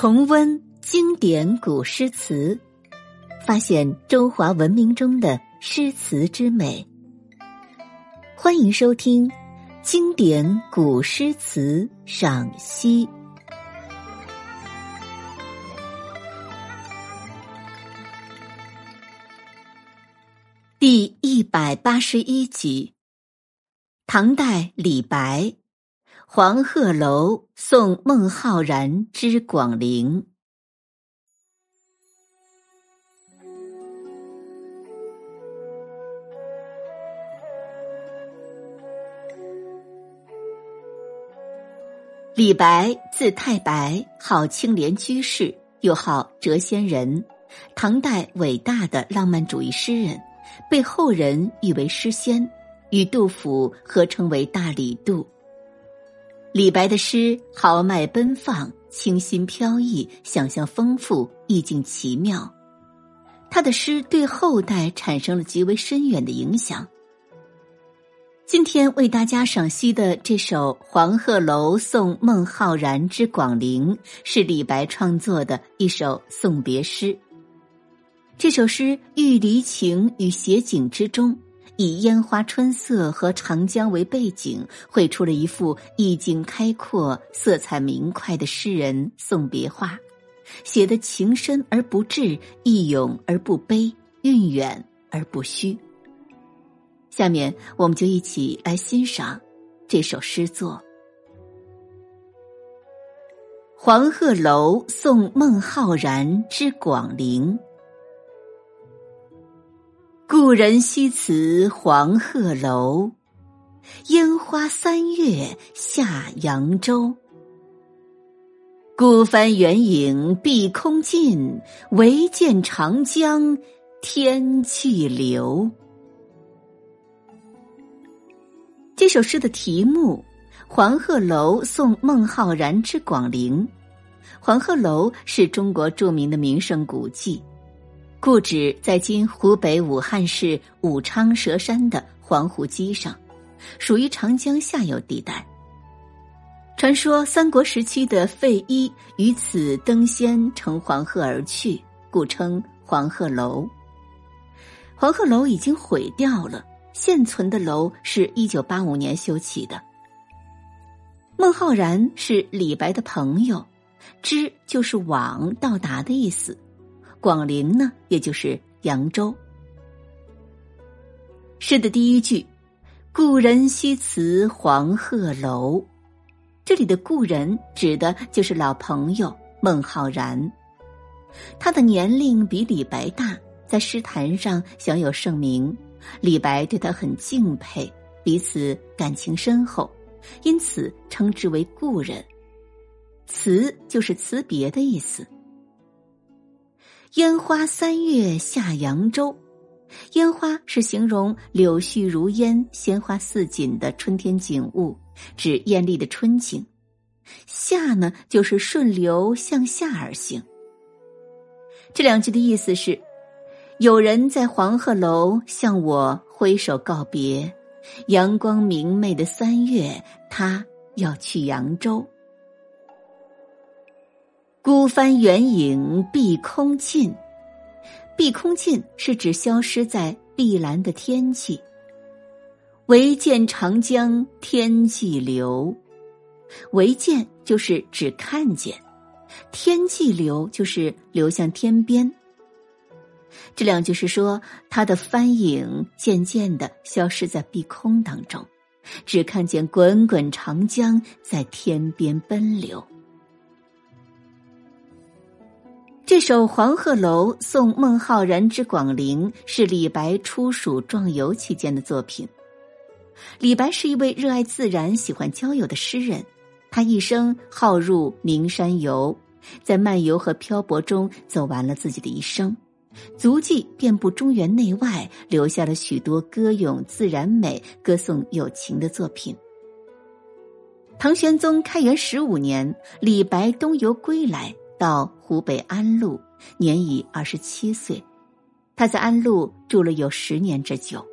重温经典古诗词，发现中华文明中的诗词之美。欢迎收听《经典古诗词赏析》第一百八十一集。唐代李白。黄鹤楼送孟浩然之广陵。李白字太白，号青莲居士，又号谪仙人，唐代伟大的浪漫主义诗人，被后人誉为诗仙，与杜甫合称为大李杜。李白的诗豪迈奔放、清新飘逸、想象丰富、意境奇妙，他的诗对后代产生了极为深远的影响。今天为大家赏析的这首《黄鹤楼送孟浩然之广陵》，是李白创作的一首送别诗。这首诗寓离情与写景之中。以烟花春色和长江为背景，绘出了一幅意境开阔、色彩明快的诗人送别画，写的情深而不滞，意勇而不悲，韵远而不虚。下面，我们就一起来欣赏这首诗作《黄鹤楼送孟浩然之广陵》。故人西辞黄鹤楼，烟花三月下扬州。孤帆远影碧空尽，唯见长江天际流。这首诗的题目《黄鹤楼送孟浩然之广陵》，黄鹤楼是中国著名的名胜古迹。故址在今湖北武汉市武昌蛇山的黄湖基上，属于长江下游地带。传说三国时期的费祎于此登仙乘黄鹤而去，故称黄鹤楼。黄鹤楼已经毁掉了，现存的楼是一九八五年修起的。孟浩然是李白的朋友，之就是往到达的意思。广陵呢，也就是扬州。诗的第一句“故人西辞黄鹤楼”，这里的故人指的就是老朋友孟浩然。他的年龄比李白大，在诗坛上享有盛名。李白对他很敬佩，彼此感情深厚，因此称之为故人。辞就是辞别的意思。烟花三月下扬州，烟花是形容柳絮如烟、鲜花似锦的春天景物，指艳丽的春景。下呢，就是顺流向下而行。这两句的意思是：有人在黄鹤楼向我挥手告别，阳光明媚的三月，他要去扬州。孤帆远影碧空尽，碧空尽是指消失在碧蓝的天际。唯见长江天际流，唯见就是只看见，天际流就是流向天边。这两句是说他的帆影渐渐的消失在碧空当中，只看见滚滚长江在天边奔流。这首《黄鹤楼送孟浩然之广陵》是李白出蜀壮游期间的作品。李白是一位热爱自然、喜欢郊游的诗人，他一生好入名山游，在漫游和漂泊中走完了自己的一生，足迹遍布中原内外，留下了许多歌咏自然美、歌颂友情的作品。唐玄宗开元十五年，李白东游归来。到湖北安陆，年已二十七岁。他在安陆住了有十年之久，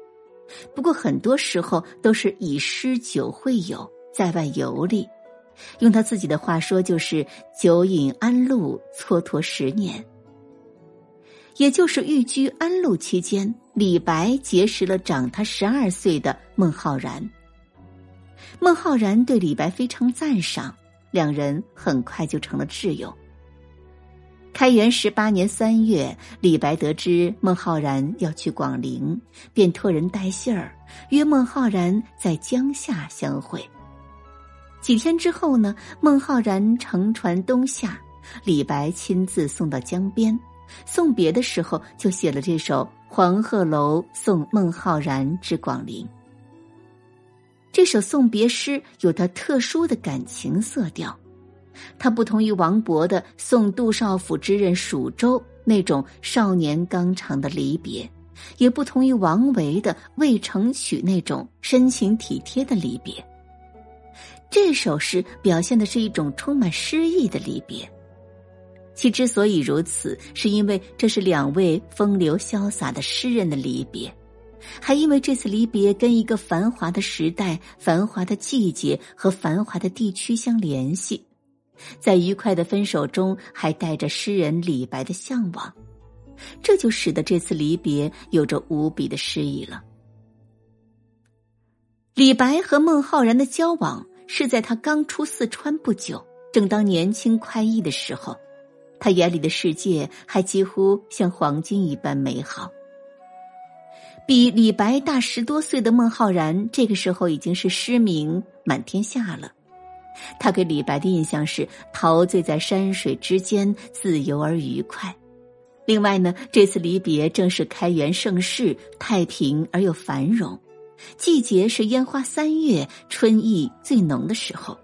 不过很多时候都是以诗酒会友，在外游历。用他自己的话说，就是“酒饮安陆，蹉跎十年”。也就是寓居安陆期间，李白结识了长他十二岁的孟浩然。孟浩然对李白非常赞赏，两人很快就成了挚友。开元十八年三月，李白得知孟浩然要去广陵，便托人带信儿，约孟浩然在江夏相会。几天之后呢，孟浩然乘船东下，李白亲自送到江边。送别的时候，就写了这首《黄鹤楼送孟浩然之广陵》。这首送别诗有它特殊的感情色调，它不同于王勃的《送杜少府之任蜀州》那种少年刚长的离别，也不同于王维的《渭城曲》那种深情体贴的离别。这首诗表现的是一种充满诗意的离别。其之所以如此，是因为这是两位风流潇洒的诗人的离别，还因为这次离别跟一个繁华的时代、繁华的季节和繁华的地区相联系，在愉快的分手中还带着诗人李白的向往，这就使得这次离别有着无比的诗意了。李白和孟浩然的交往是在他刚出四川不久，正当年轻快意的时候。他眼里的世界还几乎像黄金一般美好。比李白大十多岁的孟浩然，这个时候已经是诗名满天下了。他给李白的印象是陶醉在山水之间，自由而愉快。另外呢，这次离别正是开元盛世，太平而又繁荣，季节是烟花三月，春意最浓的时候。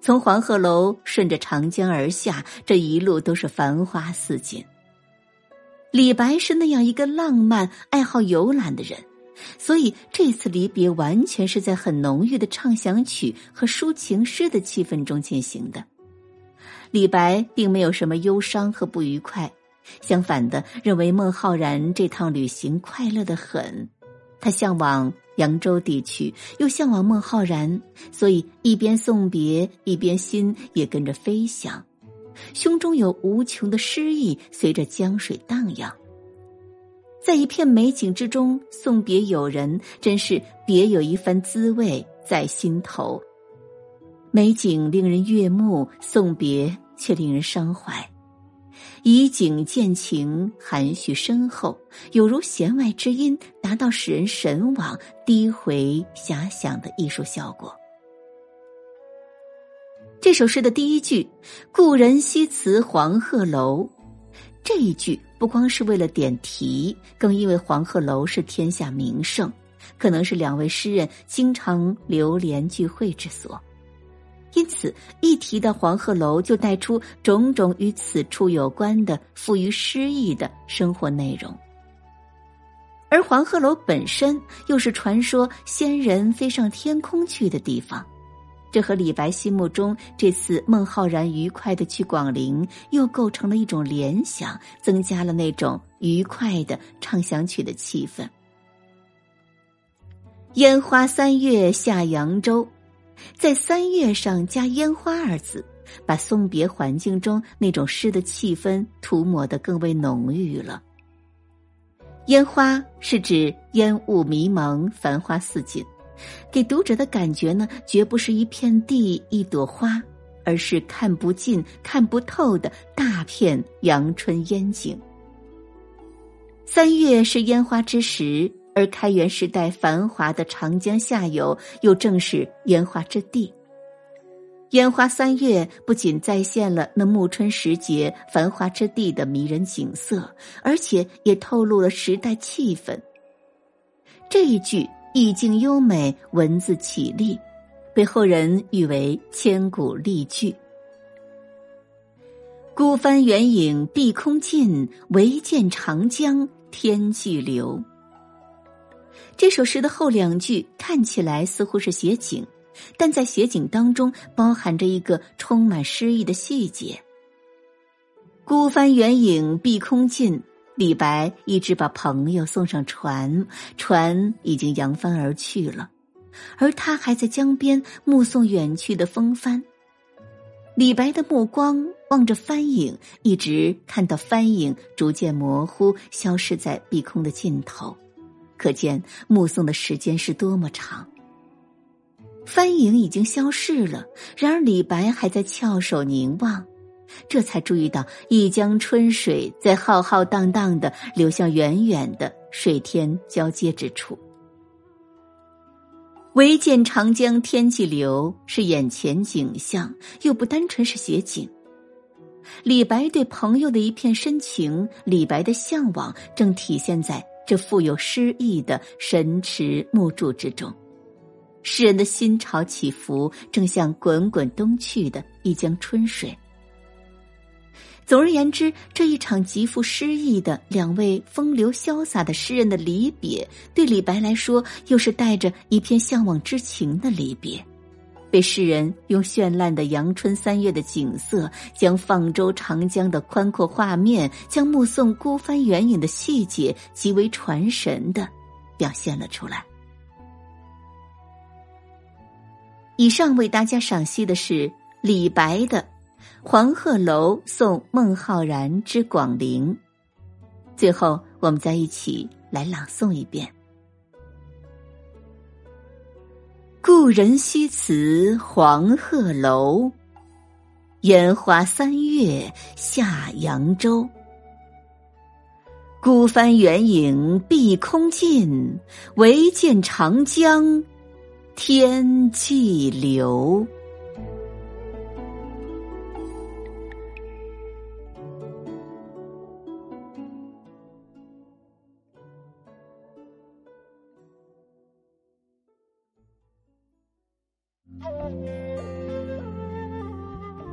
从黄鹤楼顺着长江而下，这一路都是繁花似锦。李白是那样一个浪漫、爱好游览的人，所以这次离别完全是在很浓郁的畅想曲和抒情诗的气氛中进行的。李白并没有什么忧伤和不愉快，相反的，认为孟浩然这趟旅行快乐的很，他向往。扬州地区又向往孟浩然，所以一边送别，一边心也跟着飞翔，胸中有无穷的诗意随着江水荡漾。在一片美景之中送别友人，真是别有一番滋味在心头。美景令人悦目，送别却令人伤怀。以景见情，含蓄深厚，有如弦外之音，达到使人神往、低回遐想的艺术效果。这首诗的第一句“故人西辞黄鹤楼”，这一句不光是为了点题，更因为黄鹤楼是天下名胜，可能是两位诗人经常流连聚会之所。因此，一提到黄鹤楼，就带出种种与此处有关的富于诗意的生活内容。而黄鹤楼本身又是传说仙人飞上天空去的地方，这和李白心目中这次孟浩然愉快的去广陵又构成了一种联想，增加了那种愉快的畅想曲的气氛。烟花三月下扬州。在“三月”上加“烟花”二字，把送别环境中那种诗的气氛涂抹得更为浓郁了。烟花是指烟雾迷蒙、繁花似锦，给读者的感觉呢，绝不是一片地、一朵花，而是看不尽、看不透的大片阳春烟景。三月是烟花之时。而开元时代繁华的长江下游，又正是烟花之地。烟花三月不仅再现了那暮春时节繁华之地的迷人景色，而且也透露了时代气氛。这一句意境优美，文字绮丽，被后人誉为千古丽句。孤帆远影碧空尽，唯见长江天际流。这首诗的后两句看起来似乎是写景，但在写景当中包含着一个充满诗意的细节。孤帆远影碧空尽，李白一直把朋友送上船，船已经扬帆而去了，而他还在江边目送远去的风帆，李白的目光望着帆影，一直看到帆影逐渐模糊，消失在碧空的尽头，可见目送的时间是多么长。帆影已经消逝了，然而李白还在翘首凝望，这才注意到一江春水在浩浩荡荡的流向远远的水天交接之处。唯见长江天际流，是眼前景象，又不单纯是写景。李白对朋友的一片深情，李白的向往，正体现在这富有诗意的神池木柱之中。诗人的心潮起伏，正像滚滚东去的一江春水。总而言之，这一场极富诗意的两位风流潇洒的诗人的离别，对李白来说，又是带着一片向往之情的离别。被诗人用绚烂的阳春三月的景色，将放舟长江的宽阔画面，将目送孤帆远影的细节，极为传神的表现了出来。以上为大家赏析的是李白的《黄鹤楼送孟浩然之广陵》。最后，我们再一起来朗诵一遍：“故人西辞黄鹤楼，烟花三月下扬州。孤帆远影碧空尽，唯见长江。”天际流。